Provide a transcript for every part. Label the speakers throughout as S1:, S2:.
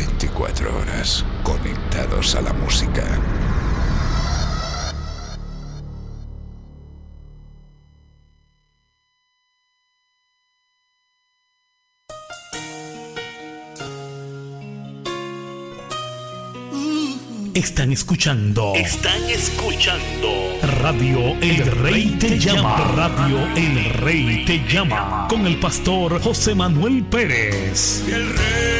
S1: 24 horas conectados a la música.
S2: Están escuchando.
S3: Están escuchando.
S2: Radio El Rey te llama. Radio El Rey te llama. Con el pastor José Manuel Pérez.
S4: El rey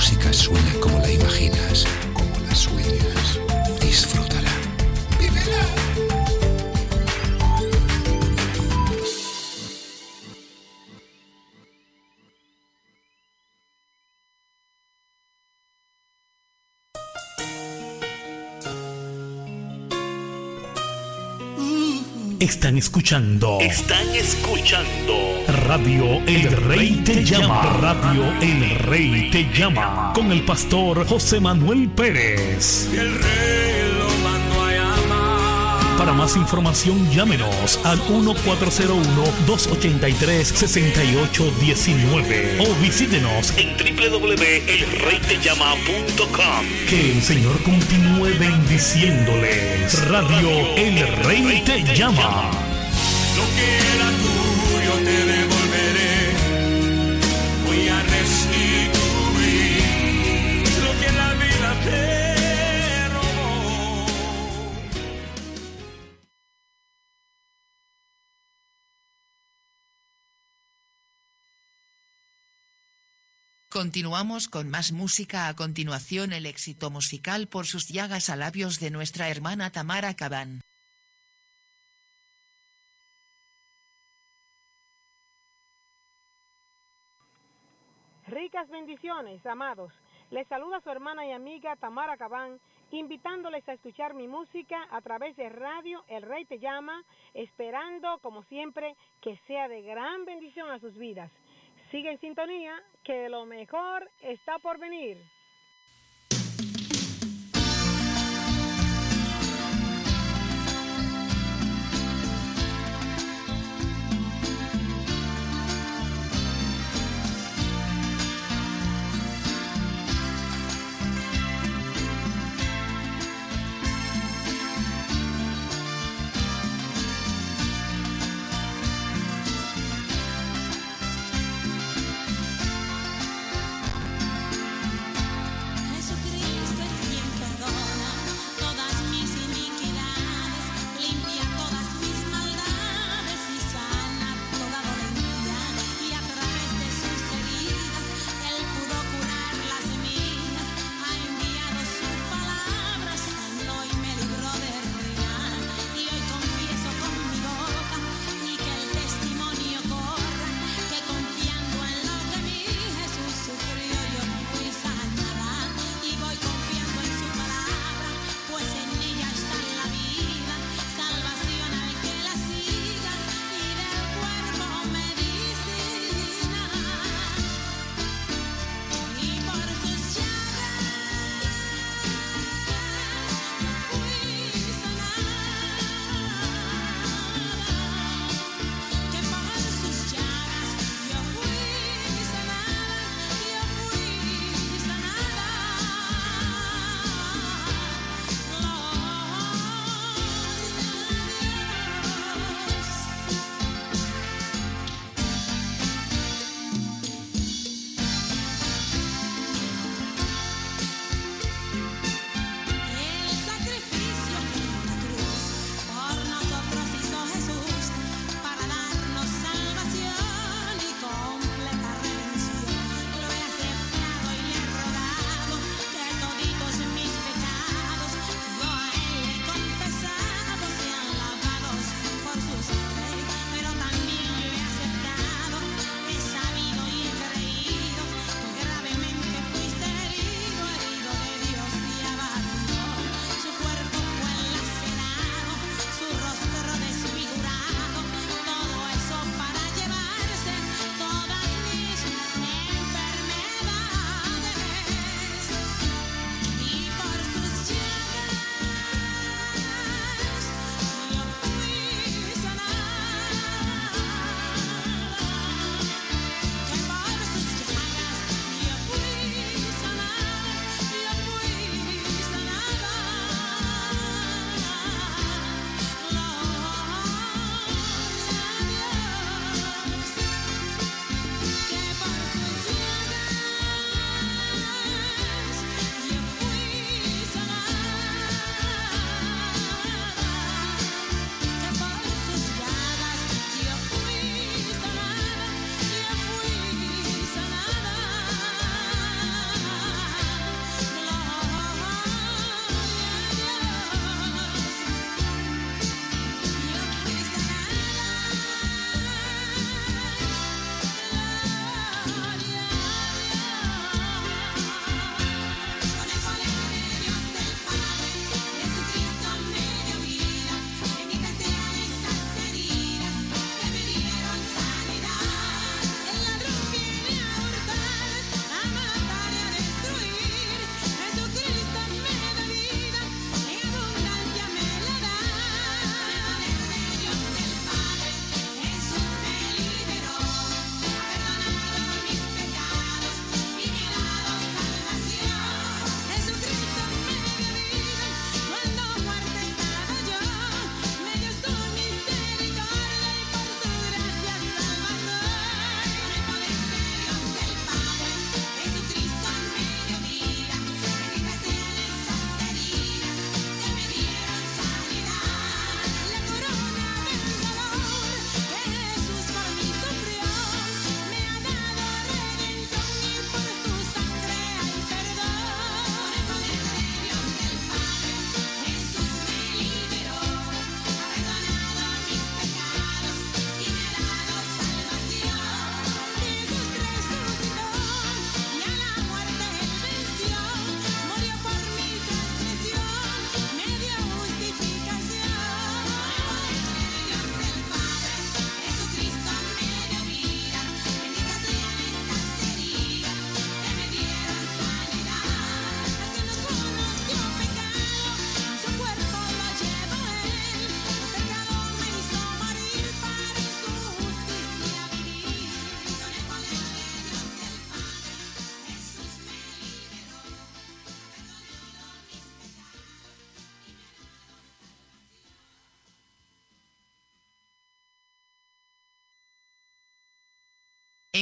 S1: Música suena como la imaginas, como la sueñas. Disfrútala. Vívela.
S2: Están escuchando.
S3: Están escuchando.
S2: Radio El Rey te llama. Radio El Rey te llama. Con el pastor José Manuel Pérez.
S4: El rey lo mandó a llamar.
S2: Para más información llámenos al 1401-283-6819 o visítenos
S3: En www.elreytellama.com.
S2: Que el Señor continúe bendiciéndoles. Radio El Rey te llama.
S4: Lo que era
S5: Continuamos con más música a continuación el éxito musical por sus llagas a labios de nuestra hermana Tamara Cabán.
S6: Ricas bendiciones, amados. Les saluda su hermana y amiga Tamara Cabán, invitándoles a escuchar mi música a través de radio El Rey Te Llama, esperando, como siempre, que sea de gran bendición a sus vidas. Sigue en sintonía, que lo mejor está por venir.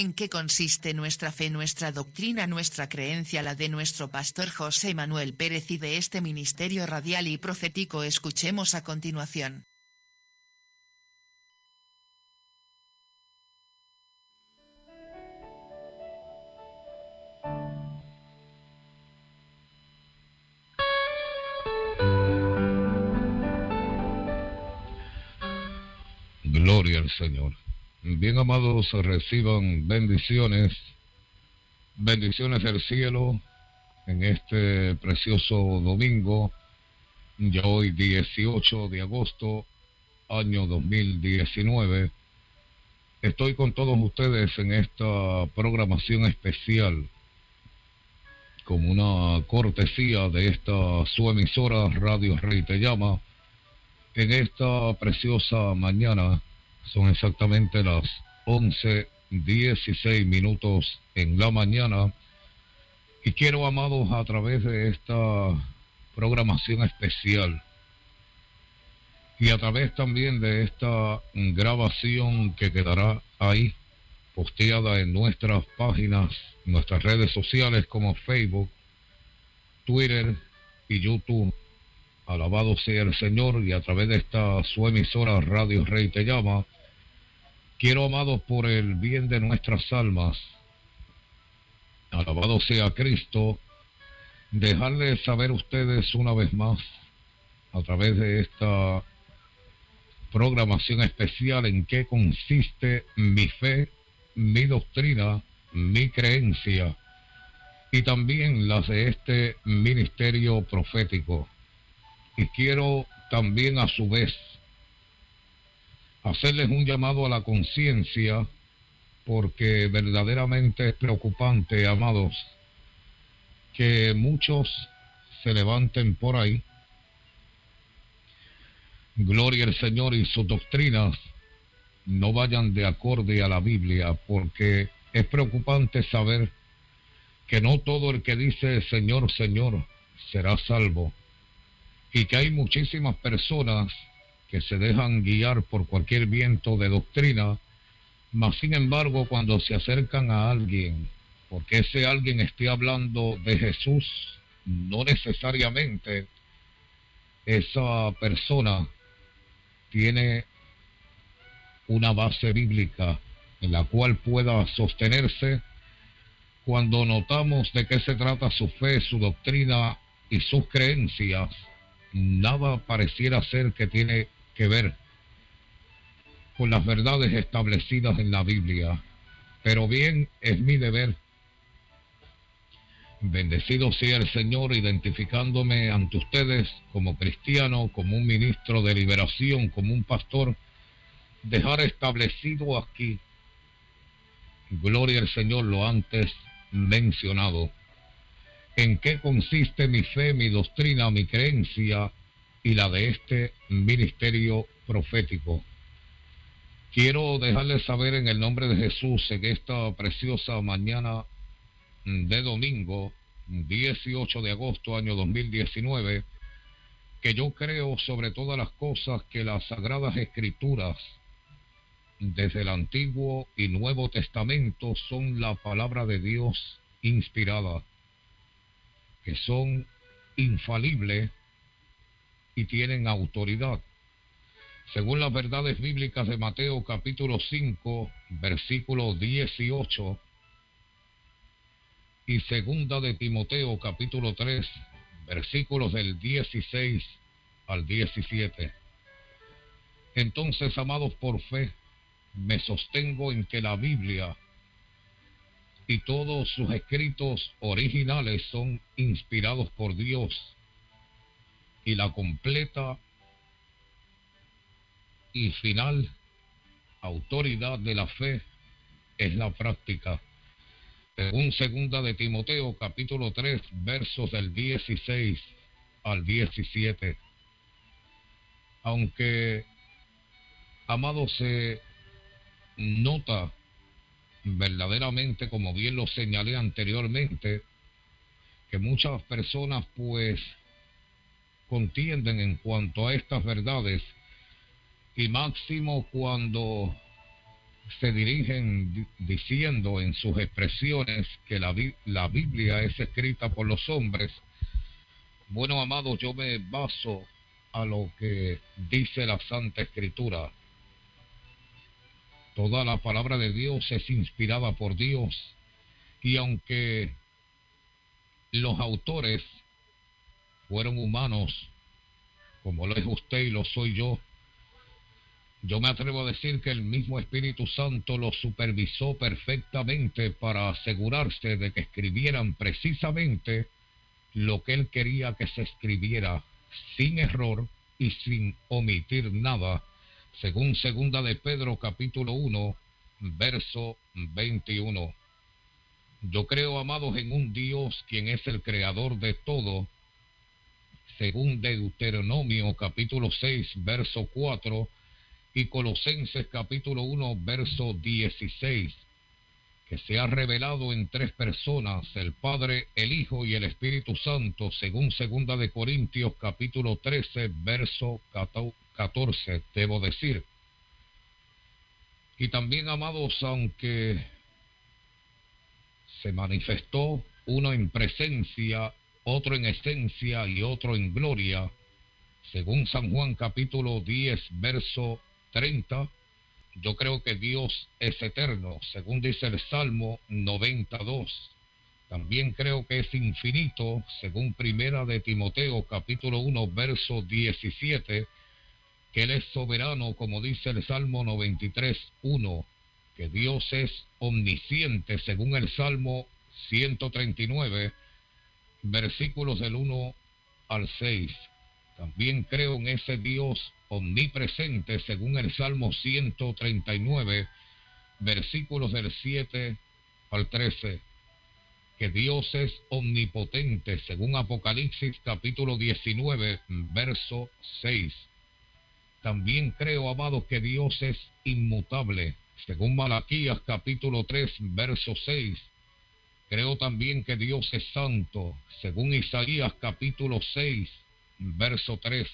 S5: ¿En qué consiste nuestra fe, nuestra doctrina, nuestra creencia, la de nuestro pastor José Manuel Pérez y de este ministerio radial y profético? Escuchemos a continuación.
S7: Gloria al Señor. Bien amados, reciban bendiciones, bendiciones del cielo en este precioso domingo, ya hoy 18 de agosto, año 2019. Estoy con todos ustedes en esta programación especial, como una cortesía de esta su emisora Radio Rey Te Llama, en esta preciosa mañana son exactamente las 11.16 minutos en la mañana. Y quiero, amados, a través de esta programación especial y a través también de esta grabación que quedará ahí posteada en nuestras páginas, nuestras redes sociales como Facebook, Twitter y YouTube. Alabado sea el Señor y a través de esta su emisora Radio Rey te llama Quiero, amados, por el bien de nuestras almas, alabado sea Cristo, dejarles saber ustedes una vez más, a través de esta programación especial, en qué consiste mi fe, mi doctrina, mi creencia y también las de este ministerio profético. Y quiero también a su vez hacerles un llamado a la conciencia, porque verdaderamente es preocupante, amados, que muchos se levanten por ahí. Gloria al Señor y sus doctrinas no vayan de acorde a la Biblia, porque es preocupante saber que no todo el que dice Señor, Señor será salvo, y que hay muchísimas personas que se dejan guiar por cualquier viento de doctrina, mas sin embargo cuando se acercan a alguien, porque ese alguien esté hablando de Jesús, no necesariamente esa persona tiene una base bíblica en la cual pueda sostenerse cuando notamos de qué se trata su fe, su doctrina y sus creencias, nada pareciera ser que tiene que ver con las verdades establecidas en la Biblia. Pero bien es mi deber. Bendecido sea el Señor identificándome ante ustedes como cristiano, como un ministro de liberación, como un pastor, dejar establecido aquí, gloria al Señor, lo antes mencionado. ¿En qué consiste mi fe, mi doctrina, mi creencia y la de este ministerio profético. Quiero dejarles saber en el nombre de Jesús en esta preciosa mañana de domingo, 18 de agosto año 2019, que yo creo sobre todas las cosas que las sagradas escrituras desde el Antiguo y Nuevo Testamento son la palabra de Dios inspirada, que son infalibles y tienen autoridad. Según las verdades bíblicas de Mateo capítulo 5, versículo 18, y segunda de Timoteo capítulo 3, versículos del 16 al 17. Entonces, amados por fe, me sostengo en que la Biblia y todos sus escritos originales son inspirados por Dios y la completa y final autoridad de la fe es la práctica. Según segunda de Timoteo capítulo 3 versos del 16 al 17. Aunque, amado, se nota verdaderamente, como bien lo señalé anteriormente, que muchas personas pues contienden en cuanto a estas verdades y máximo cuando se dirigen diciendo en sus expresiones que la, la Biblia es escrita por los hombres. Bueno, amados, yo me baso a lo que dice la Santa Escritura. Toda la palabra de Dios es inspirada por Dios y aunque los autores fueron humanos, como lo es usted y lo soy yo, yo me atrevo a decir que el mismo Espíritu Santo lo supervisó perfectamente para asegurarse de que escribieran precisamente lo que él quería que se escribiera sin error y sin omitir nada, según segunda de Pedro capítulo 1, verso 21. Yo creo, amados, en un Dios quien es el creador de todo, según Deuteronomio capítulo 6, verso 4, y Colosenses capítulo 1, verso 16, que se ha revelado en tres personas, el Padre, el Hijo y el Espíritu Santo, según segunda de Corintios capítulo 13, verso 14, debo decir. Y también, amados, aunque se manifestó uno en presencia, otro en esencia y otro en gloria, según San Juan capítulo 10, verso 30, yo creo que Dios es eterno, según dice el Salmo 92. También creo que es infinito, según Primera de Timoteo capítulo 1 verso 17, que Él es soberano, como dice el Salmo 93 1, que Dios es omnisciente, según el Salmo 139, versículos del 1 al 6. También creo en ese Dios omnipresente según el Salmo 139, versículos del 7 al 13, que Dios es omnipotente según Apocalipsis capítulo 19, verso 6. También creo, amado, que Dios es inmutable, según Malaquías capítulo 3, verso 6. Creo también que Dios es santo, según Isaías capítulo 6, verso 3.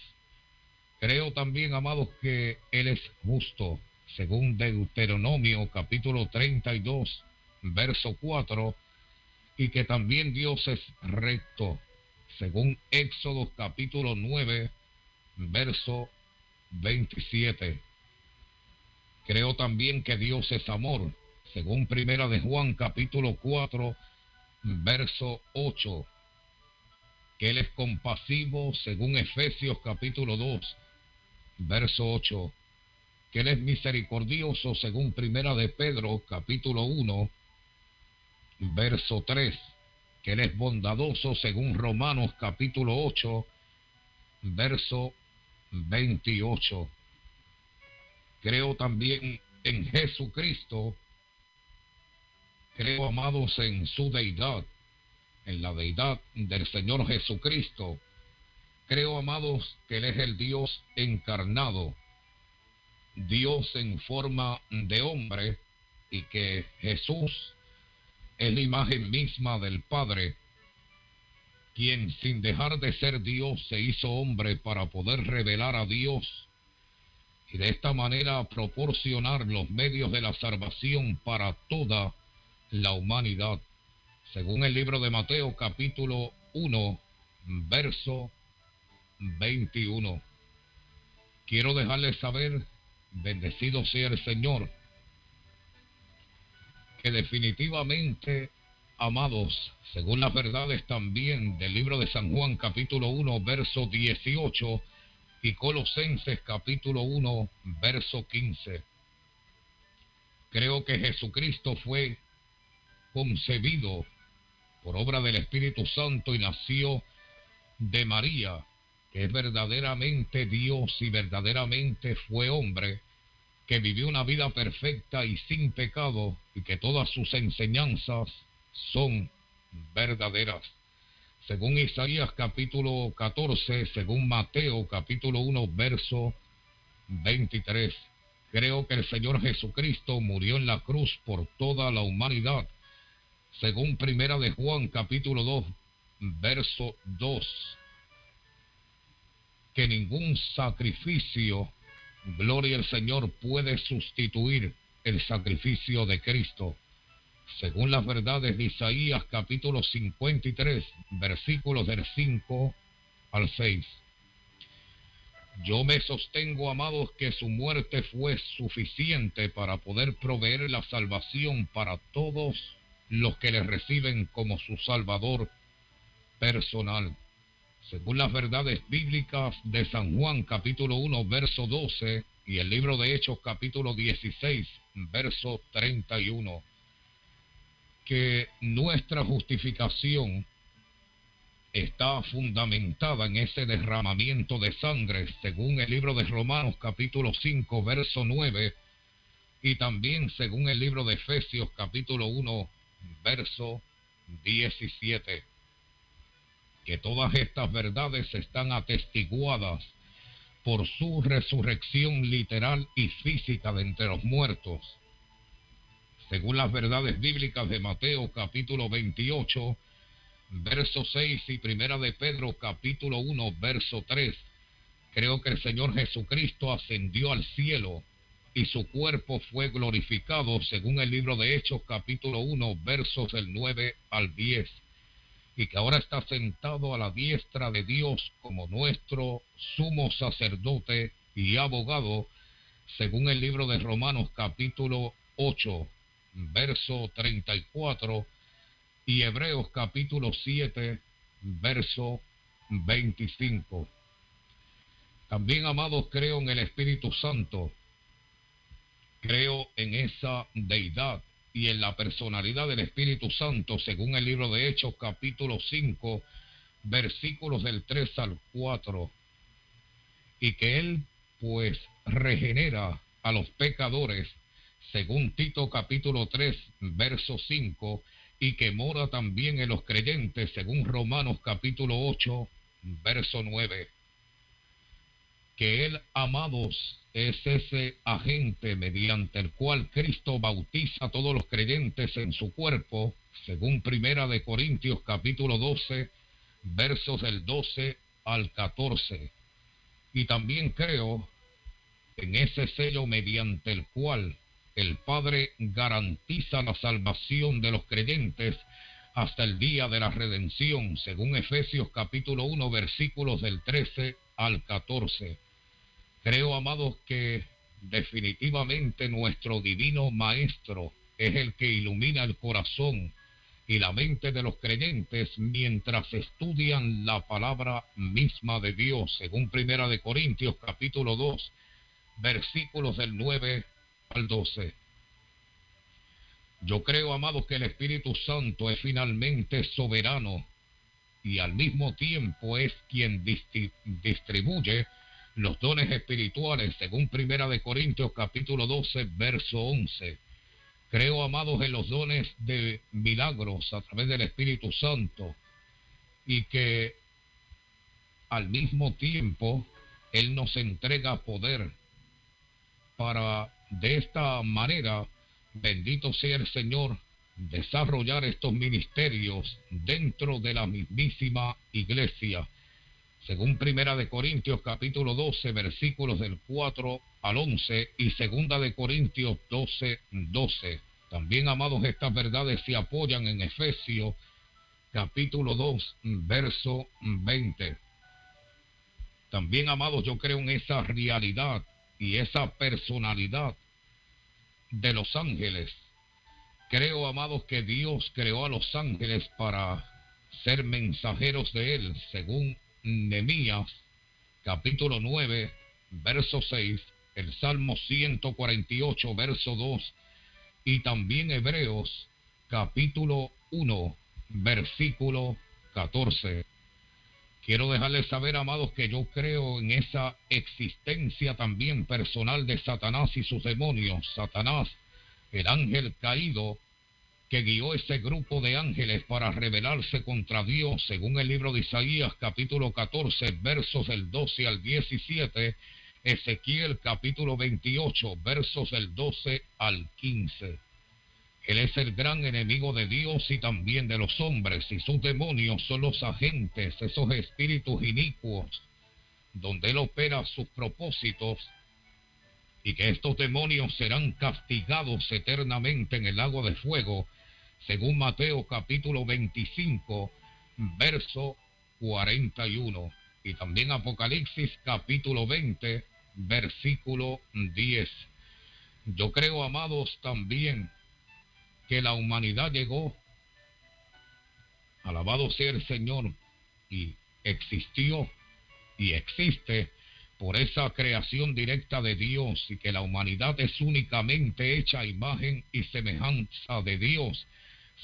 S7: Creo también, amados, que Él es justo, según Deuteronomio capítulo 32, verso 4, y que también Dios es recto, según Éxodo capítulo 9, verso 27. Creo también que Dios es amor, según Primera de Juan capítulo 4, verso 8. Que Él es compasivo, según Efesios capítulo 2, verso 8, que Él es misericordioso según Primera de Pedro, capítulo 1, verso 3, que Él es bondadoso según Romanos, capítulo 8, verso 28. Creo también en Jesucristo, creo amados en su deidad, en la deidad del Señor Jesucristo, Creo, amados, que Él es el Dios encarnado, Dios en forma de hombre, y que Jesús es la imagen misma del Padre, quien sin dejar de ser Dios se hizo hombre para poder revelar a Dios y de esta manera proporcionar los medios de la salvación para toda la humanidad. Según el libro de Mateo capítulo 1, verso 21. Quiero dejarles saber, bendecido sea el Señor, que definitivamente, amados, según las verdades también del libro de San Juan capítulo 1, verso 18, y Colosenses capítulo 1, verso 15. Creo que Jesucristo fue concebido por obra del Espíritu Santo y nació de María que es verdaderamente Dios y verdaderamente fue hombre, que vivió una vida perfecta y sin pecado y que todas sus enseñanzas son verdaderas. Según Isaías capítulo 14, según Mateo capítulo 1, verso 23. Creo que el Señor Jesucristo murió en la cruz por toda la humanidad. Según Primera de Juan capítulo 2, verso 2 que ningún sacrificio, gloria al Señor, puede sustituir el sacrificio de Cristo. Según las verdades de Isaías capítulo 53, versículos del 5 al 6. Yo me sostengo, amados, que su muerte fue suficiente para poder proveer la salvación para todos los que le reciben como su Salvador personal. Según las verdades bíblicas de San Juan capítulo 1 verso 12 y el libro de Hechos capítulo 16 verso 31, que nuestra justificación está fundamentada en ese derramamiento de sangre, según el libro de Romanos capítulo 5, verso 9, y también según el libro de Efesios capítulo 1, verso 17. Que todas estas verdades están atestiguadas por su resurrección literal y física de entre los muertos. Según las verdades bíblicas de Mateo capítulo 28, verso 6 y primera de Pedro capítulo 1 verso 3. Creo que el Señor Jesucristo ascendió al cielo y su cuerpo fue glorificado según el libro de Hechos capítulo 1 versos del 9 al 10 y que ahora está sentado a la diestra de Dios como nuestro sumo sacerdote y abogado según el libro de Romanos capítulo 8 verso 34 y Hebreos capítulo 7, verso 25. También, amados, creo en el Espíritu Santo. Creo en esa deidad y en la personalidad del Espíritu Santo, según el libro de Hechos capítulo 5, versículos del 3 al 4. Y que Él, pues, regenera a los pecadores, según Tito capítulo 3, verso 5, y que mora también en los creyentes, según Romanos capítulo 8, verso 9. Que Él, amados, es ese agente mediante el cual Cristo bautiza a todos los creyentes en su cuerpo, según Primera de Corintios capítulo 12, versos del 12 al 14. Y también creo en ese sello mediante el cual el Padre garantiza la salvación de los creyentes hasta el día de la redención, según Efesios capítulo 1 versículos del 13 al 14. Creo, amados, que definitivamente nuestro divino Maestro es el que ilumina el corazón y la mente de los creyentes mientras estudian la palabra misma de Dios, según Primera de Corintios capítulo 2, versículos del 9 al 12. Yo creo, amados, que el Espíritu Santo es finalmente soberano y al mismo tiempo es quien distribuye los dones espirituales, según Primera de Corintios capítulo 12, verso 11. Creo, amados, en los dones de milagros a través del Espíritu Santo y que al mismo tiempo Él nos entrega poder para de esta manera, bendito sea el Señor, desarrollar estos ministerios dentro de la mismísima iglesia. Según Primera de Corintios capítulo 12 versículos del 4 al 11 y Segunda de Corintios 12 12. También, amados, estas verdades se apoyan en Efesios capítulo 2 verso 20. También, amados, yo creo en esa realidad y esa personalidad de los ángeles. Creo, amados, que Dios creó a los ángeles para ser mensajeros de Él, según Nemías, capítulo 9, verso 6, el Salmo 148, verso 2, y también Hebreos, capítulo 1, versículo 14. Quiero dejarles saber, amados, que yo creo en esa existencia también personal de Satanás y sus demonios. Satanás, el ángel caído, que guió ese grupo de ángeles para rebelarse contra Dios, según el libro de Isaías capítulo 14, versos del 12 al 17, Ezequiel capítulo 28, versos del 12 al 15. Él es el gran enemigo de Dios y también de los hombres, y sus demonios son los agentes, esos espíritus inicuos, donde Él opera sus propósitos y que estos demonios serán castigados eternamente en el lago de fuego, según Mateo capítulo 25, verso 41, y también Apocalipsis capítulo 20, versículo 10. Yo creo, amados, también que la humanidad llegó, alabado sea el Señor, y existió y existe por esa creación directa de Dios y que la humanidad es únicamente hecha imagen y semejanza de Dios,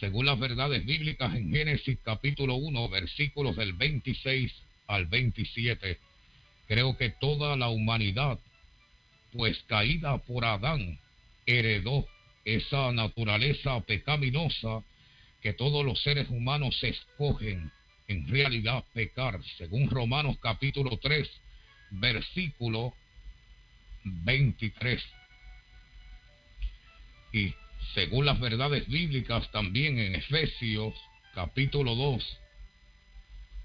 S7: según las verdades bíblicas en Génesis capítulo 1, versículos del 26 al 27. Creo que toda la humanidad, pues caída por Adán, heredó esa naturaleza pecaminosa que todos los seres humanos escogen en realidad pecar, según Romanos capítulo 3, versículo 23. Y según las verdades bíblicas también en Efesios capítulo 2,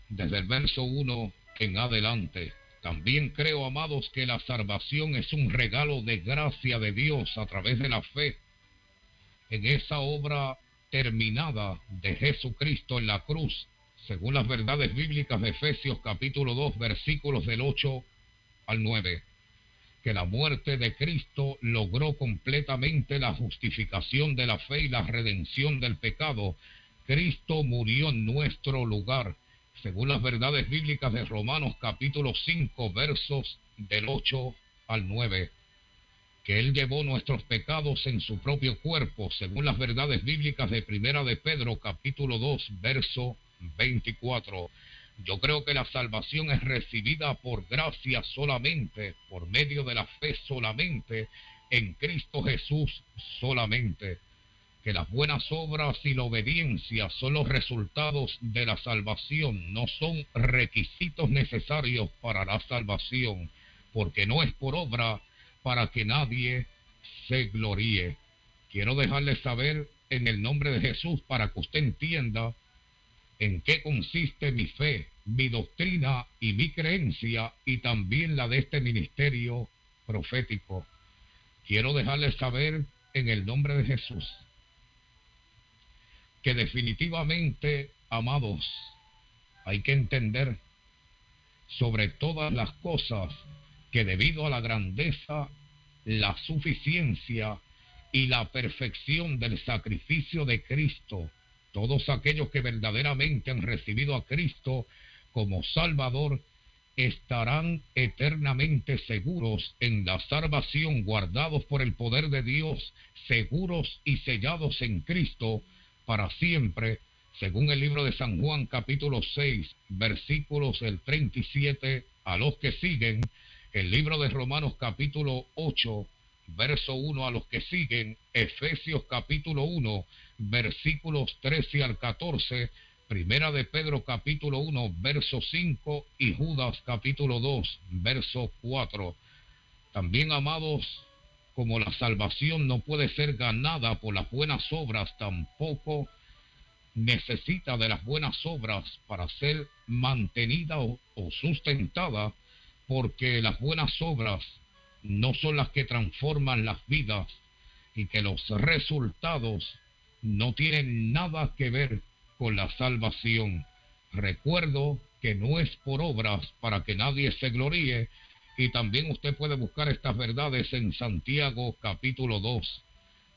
S7: desde el verso 1 en adelante. También creo, amados, que la salvación es un regalo de gracia de Dios a través de la fe en esa obra terminada de Jesucristo en la cruz, según las verdades bíblicas de Efesios capítulo 2 versículos del 8 al 9, que la muerte de Cristo logró completamente la justificación de la fe y la redención del pecado. Cristo murió en nuestro lugar, según las verdades bíblicas de Romanos capítulo 5 versos del 8 al 9 que Él llevó nuestros pecados en su propio cuerpo, según las verdades bíblicas de Primera de Pedro, capítulo 2, verso 24. Yo creo que la salvación es recibida por gracia solamente, por medio de la fe solamente, en Cristo Jesús solamente. Que las buenas obras y la obediencia son los resultados de la salvación, no son requisitos necesarios para la salvación, porque no es por obra para que nadie se gloríe. Quiero dejarle saber en el nombre de Jesús para que usted entienda en qué consiste mi fe, mi doctrina y mi creencia y también la de este ministerio profético. Quiero dejarle saber en el nombre de Jesús que definitivamente, amados, hay que entender sobre todas las cosas que debido a la grandeza, la suficiencia y la perfección del sacrificio de Cristo, todos aquellos que verdaderamente han recibido a Cristo como Salvador, estarán eternamente seguros en la salvación, guardados por el poder de Dios, seguros y sellados en Cristo para siempre, según el libro de San Juan capítulo 6, versículos del 37 a los que siguen, el libro de Romanos capítulo 8, verso 1 a los que siguen, Efesios capítulo 1, versículos 13 al 14, Primera de Pedro capítulo 1, verso 5 y Judas capítulo 2, verso 4. También, amados, como la salvación no puede ser ganada por las buenas obras, tampoco necesita de las buenas obras para ser mantenida o, o sustentada porque las buenas obras no son las que transforman las vidas y que los resultados no tienen nada que ver con la salvación. Recuerdo que no es por obras para que nadie se gloríe y también usted puede buscar estas verdades en Santiago capítulo 2.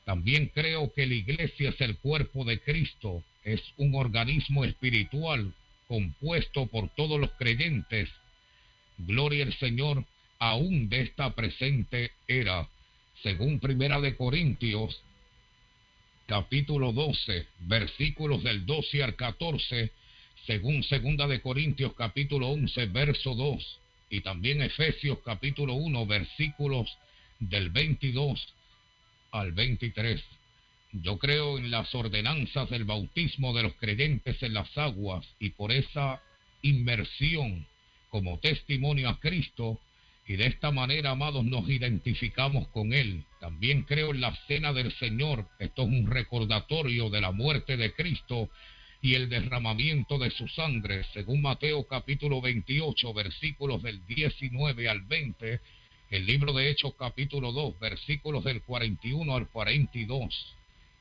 S7: También creo que la iglesia es el cuerpo de Cristo, es un organismo espiritual compuesto por todos los creyentes gloria al Señor, aún de esta presente era, según Primera de Corintios, capítulo 12, versículos del 12 al 14, según Segunda de Corintios, capítulo 11, verso 2, y también Efesios, capítulo 1, versículos del 22 al 23. Yo creo en las ordenanzas del bautismo de los creyentes en las aguas y por esa inmersión como testimonio a Cristo y de esta manera, amados, nos identificamos con Él. También creo en la cena del Señor. Esto es un recordatorio de la muerte de Cristo y el derramamiento de su sangre, según Mateo capítulo 28, versículos del 19 al 20. El libro de Hechos capítulo 2, versículos del 41 al 42.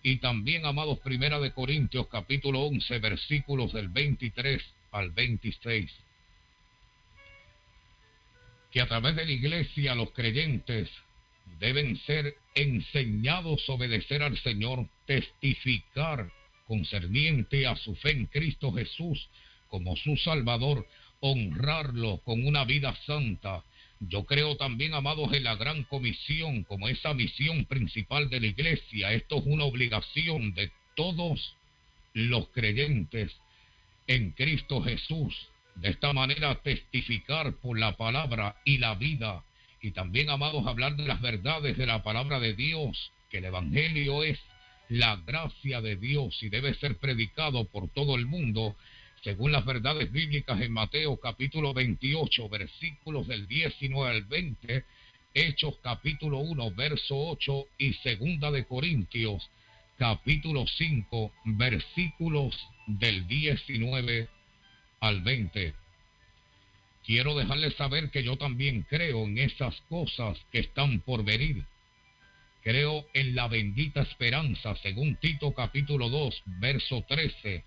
S7: Y también, amados, Primera de Corintios capítulo 11, versículos del 23 al 26. Que a través de la iglesia los creyentes deben ser enseñados a obedecer al Señor, testificar concerniente a su fe en Cristo Jesús como su Salvador, honrarlo con una vida santa. Yo creo también, amados, en la gran comisión como esa misión principal de la iglesia. Esto es una obligación de todos los creyentes en Cristo Jesús. De esta manera testificar por la palabra y la vida. Y también, amados, hablar de las verdades de la palabra de Dios, que el Evangelio es la gracia de Dios y debe ser predicado por todo el mundo según las verdades bíblicas en Mateo capítulo 28, versículos del 19 al 20, Hechos capítulo 1, verso 8 y segunda de Corintios capítulo 5, versículos del 19 al 20. Quiero dejarles saber que yo también creo en esas cosas que están por venir. Creo en la bendita esperanza, según Tito capítulo 2, verso 13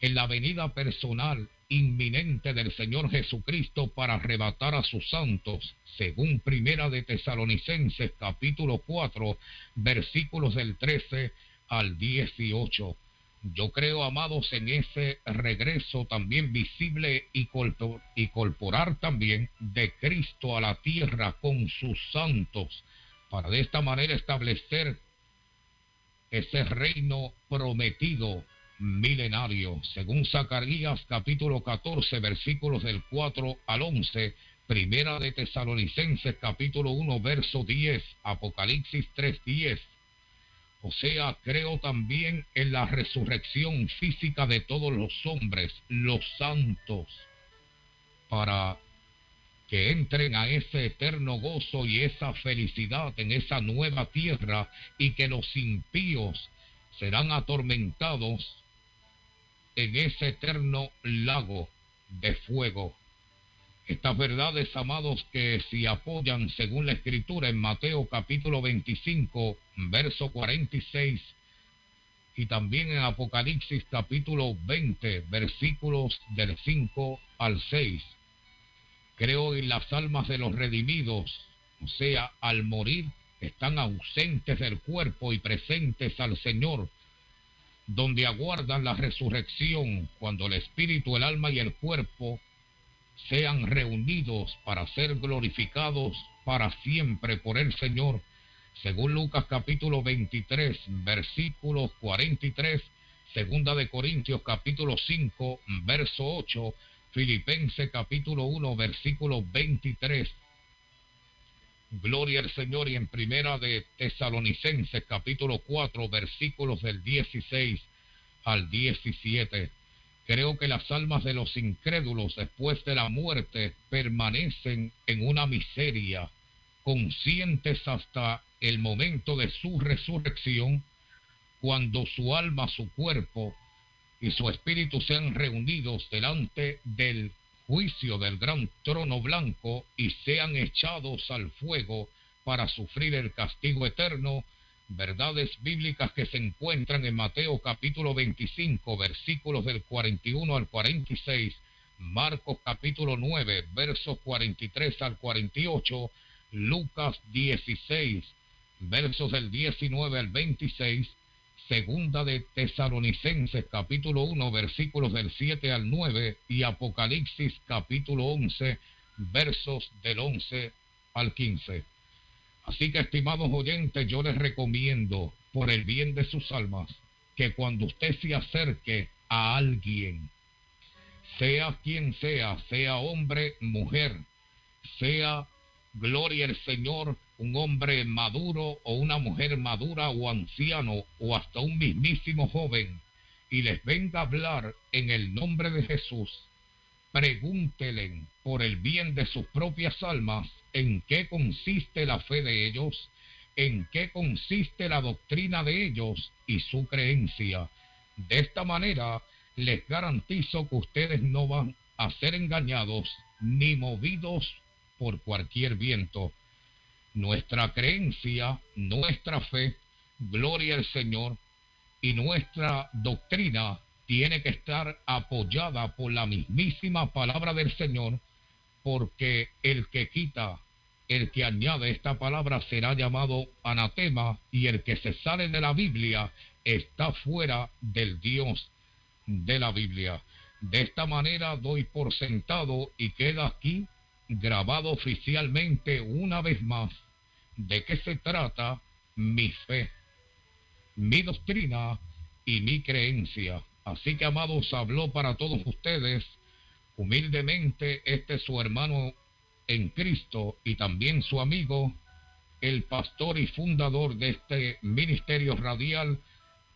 S7: en la venida personal inminente del Señor Jesucristo para arrebatar a sus santos, según Primera de Tesalonicenses capítulo 4, versículos del 13 al 18. Yo creo, amados, en ese regreso también visible y, y corporal también de Cristo a la tierra con sus santos, para de esta manera establecer ese reino prometido milenario. Según Zacarías capítulo 14 versículos del 4 al 11, Primera de Tesalonicenses capítulo 1 verso 10, Apocalipsis 3:10. O sea, creo también en la resurrección física de todos los hombres, los santos, para que entren a ese eterno gozo y esa felicidad en esa nueva tierra y que los impíos serán atormentados en ese eterno lago de fuego. Estas verdades, amados, que si apoyan según la escritura en Mateo capítulo 25, verso 46, y también en Apocalipsis capítulo 20, versículos del 5 al 6. Creo en las almas de los redimidos, o sea, al morir están ausentes del cuerpo y presentes al Señor donde aguardan la resurrección cuando el espíritu, el alma y el cuerpo sean reunidos para ser glorificados para siempre por el Señor, según Lucas capítulo 23, versículos 43, segunda de Corintios capítulo 5, verso 8, Filipenses capítulo 1, versículo 23, Gloria al Señor y en primera de Tesalonicenses capítulo 4 versículos del 16 al 17. Creo que las almas de los incrédulos después de la muerte permanecen en una miseria, conscientes hasta el momento de su resurrección, cuando su alma, su cuerpo y su espíritu sean reunidos delante del juicio del gran trono blanco y sean echados al fuego para sufrir el castigo eterno, verdades bíblicas que se encuentran en Mateo capítulo 25 versículos del 41 al 46, Marcos capítulo 9 versos 43 al 48, Lucas 16 versos del 19 al 26, Segunda de Tesalonicenses capítulo 1 versículos del 7 al 9 y Apocalipsis capítulo 11 versos del 11 al 15. Así que estimados oyentes, yo les recomiendo por el bien de sus almas que cuando usted se acerque a alguien, sea quien sea, sea hombre, mujer, sea gloria al Señor, un hombre maduro o una mujer madura o anciano o hasta un mismísimo joven y les venga a hablar en el nombre de Jesús, pregúntele por el bien de sus propias almas en qué consiste la fe de ellos, en qué consiste la doctrina de ellos y su creencia. De esta manera les garantizo que ustedes no van a ser engañados ni movidos por cualquier viento nuestra creencia, nuestra fe, gloria al Señor, y nuestra doctrina tiene que estar apoyada por la mismísima palabra del Señor, porque el que quita, el que añade esta palabra será llamado anatema, y el que se sale de la Biblia está fuera del Dios de la Biblia. De esta manera doy por sentado y queda aquí grabado oficialmente una vez más de qué se trata mi fe, mi doctrina y mi creencia. Así que, amados, habló para todos ustedes humildemente este su hermano en Cristo y también su amigo, el pastor y fundador de este ministerio radial,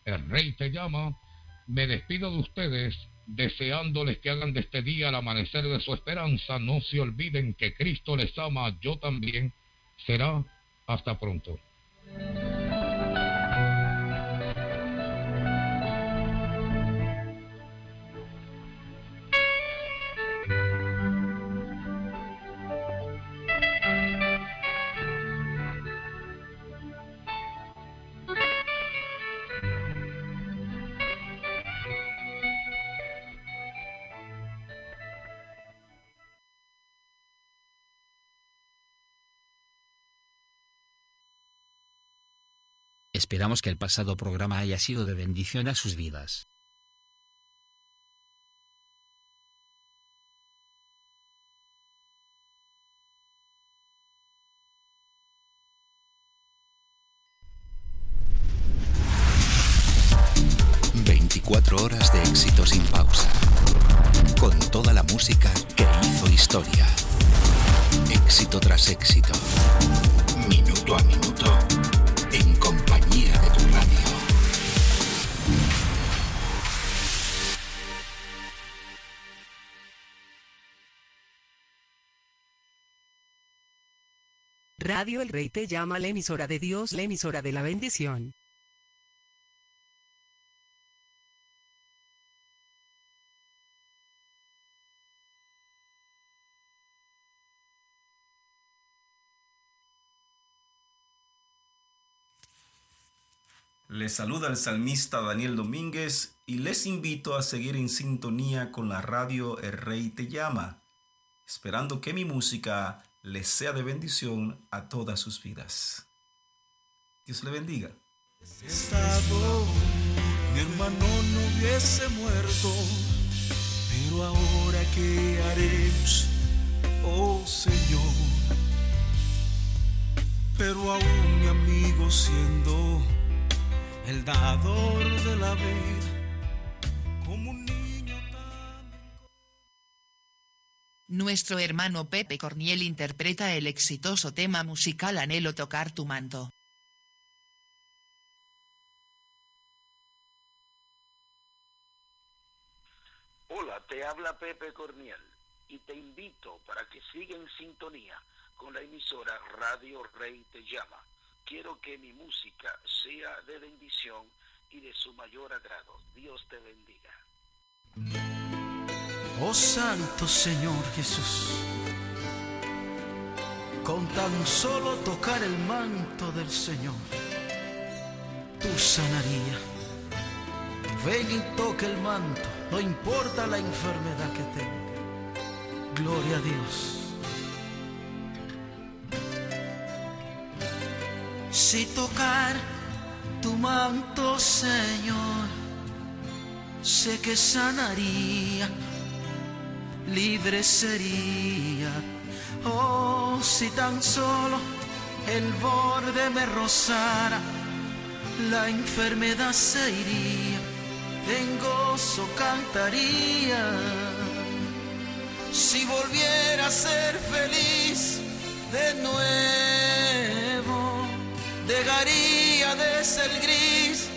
S7: el Rey Te Llama. Me despido de ustedes deseándoles que hagan de este día el amanecer de su esperanza. No se olviden que Cristo les ama, yo también. Será hasta pronto.
S8: Esperamos que el pasado programa haya sido de bendición a sus vidas.
S9: El Rey te llama la emisora de Dios, la emisora de la bendición.
S10: Les saluda el salmista Daniel Domínguez y les invito a seguir en sintonía con la radio El Rey Te Llama, esperando que mi música les sea de bendición a todas sus vidas. Dios le bendiga.
S11: Estado, mi hermano no hubiese muerto, pero ahora qué haremos, oh Señor. Pero aún mi amigo siendo el dador de la vida,
S5: Nuestro hermano Pepe Corniel interpreta el exitoso tema musical Anhelo tocar tu manto.
S12: Hola, te habla Pepe Corniel y te invito para que siga en sintonía con la emisora Radio Rey Te Llama. Quiero que mi música sea de bendición y de su mayor agrado. Dios te bendiga.
S11: Oh Santo Señor Jesús, con tan solo tocar el manto del Señor, tú sanaría. Ven y toca el manto, no importa la enfermedad que tenga. Gloria a Dios. Si tocar tu manto, Señor, sé que sanaría, libre sería. Oh, si tan solo el borde me rozara, la enfermedad se iría, en gozo cantaría. Si volviera a ser feliz de nuevo, dejaría de ser gris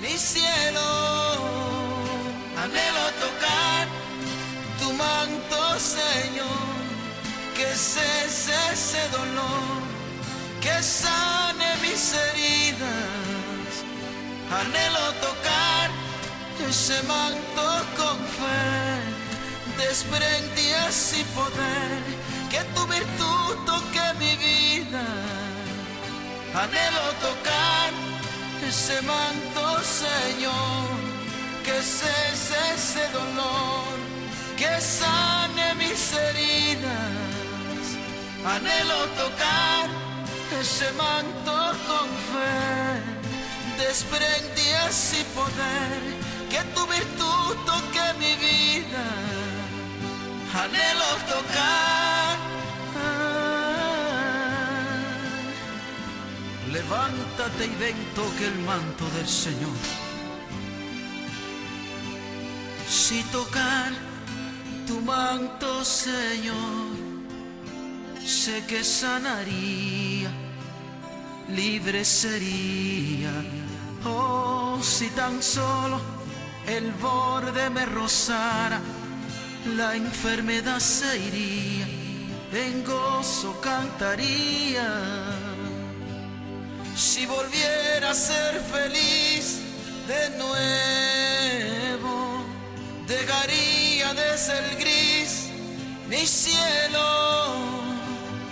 S11: mi cielo. Anhelo tocar manto, Señor, que cese ese dolor, que sane mis heridas. Anhelo tocar ese manto con fe, desprendí así poder, que tu virtud toque mi vida Anhelo tocar ese manto, Señor, que cese ese dolor, que sane mis heridas. Anhelo tocar ese manto con fe, desprendí así poder, que tu virtud toque mi vida. Anhelo tocar. Levántate y ven, toque el manto del Señor. Si tocar tu manto, Señor, sé que sanaría, libre sería. Oh, si tan solo el borde me rozara, la enfermedad se iría, en gozo cantaría si volviera a ser feliz de nuevo, dejaría de ser gris mi cielo.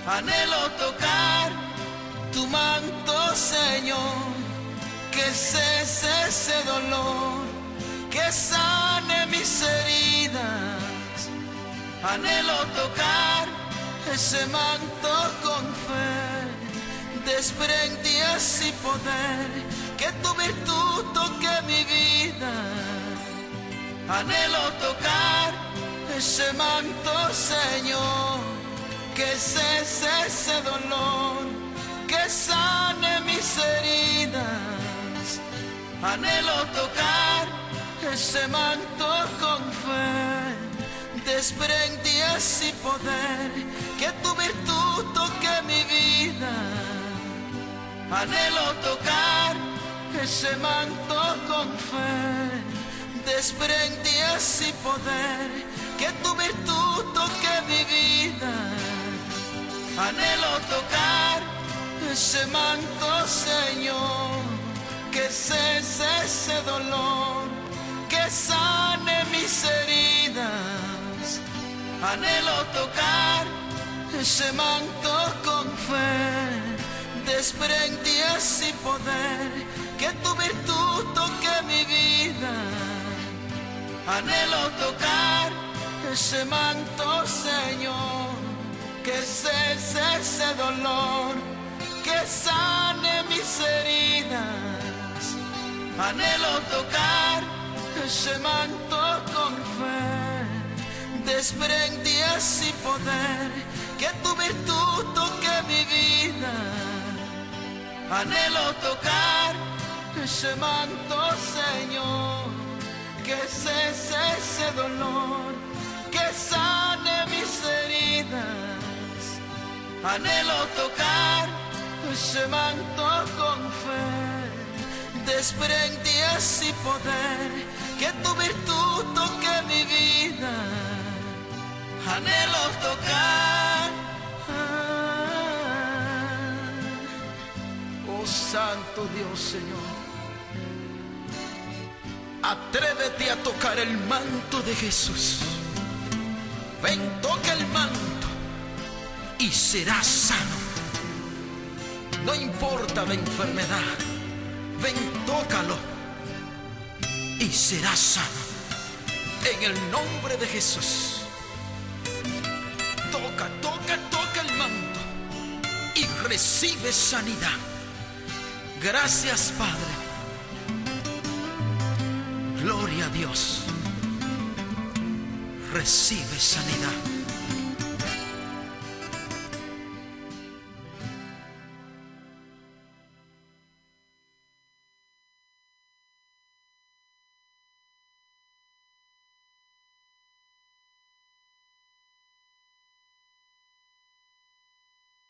S11: Anhelo tocar tu manto, Señor, que cese ese dolor, que sane mis heridas. Anhelo tocar ese manto con fe desprendí así poder que tu virtud toque mi vida. Anhelo tocar ese manto, Señor, que cese ese dolor, que sane mis heridas. Anhelo tocar ese manto con fe, desprendí así poder que tu virtud toque mi vida Anhelo tocar ese manto con fe, desprendí así poder que tu virtud toque mi vida. Anhelo tocar ese manto, Señor, que cese ese dolor, que sane mis heridas. Anhelo tocar ese manto con fe desprendí así poder que tu virtud toque mi vida. Anhelo tocar ese manto, Señor, que cese ese dolor, que sane mis heridas. Anhelo tocar ese manto con fe, desprendí así poder que tu virtud toque mi vida Anhelo tocar ese manto, Señor, que cese ese dolor, que sane mis heridas. Anhelo tocar ese manto con fe, desprendí así poder que tu virtud toque mi vida. Anhelo tocar Santo Dios, Señor. Atrévete a tocar el manto de Jesús. Ven, toca el manto y serás sano. No importa la enfermedad. Ven, tócalo y serás sano. En el nombre de Jesús. Toca, toca, toca el manto y recibe sanidad. Gracias, Padre. Gloria a Dios. Recibe sanidad.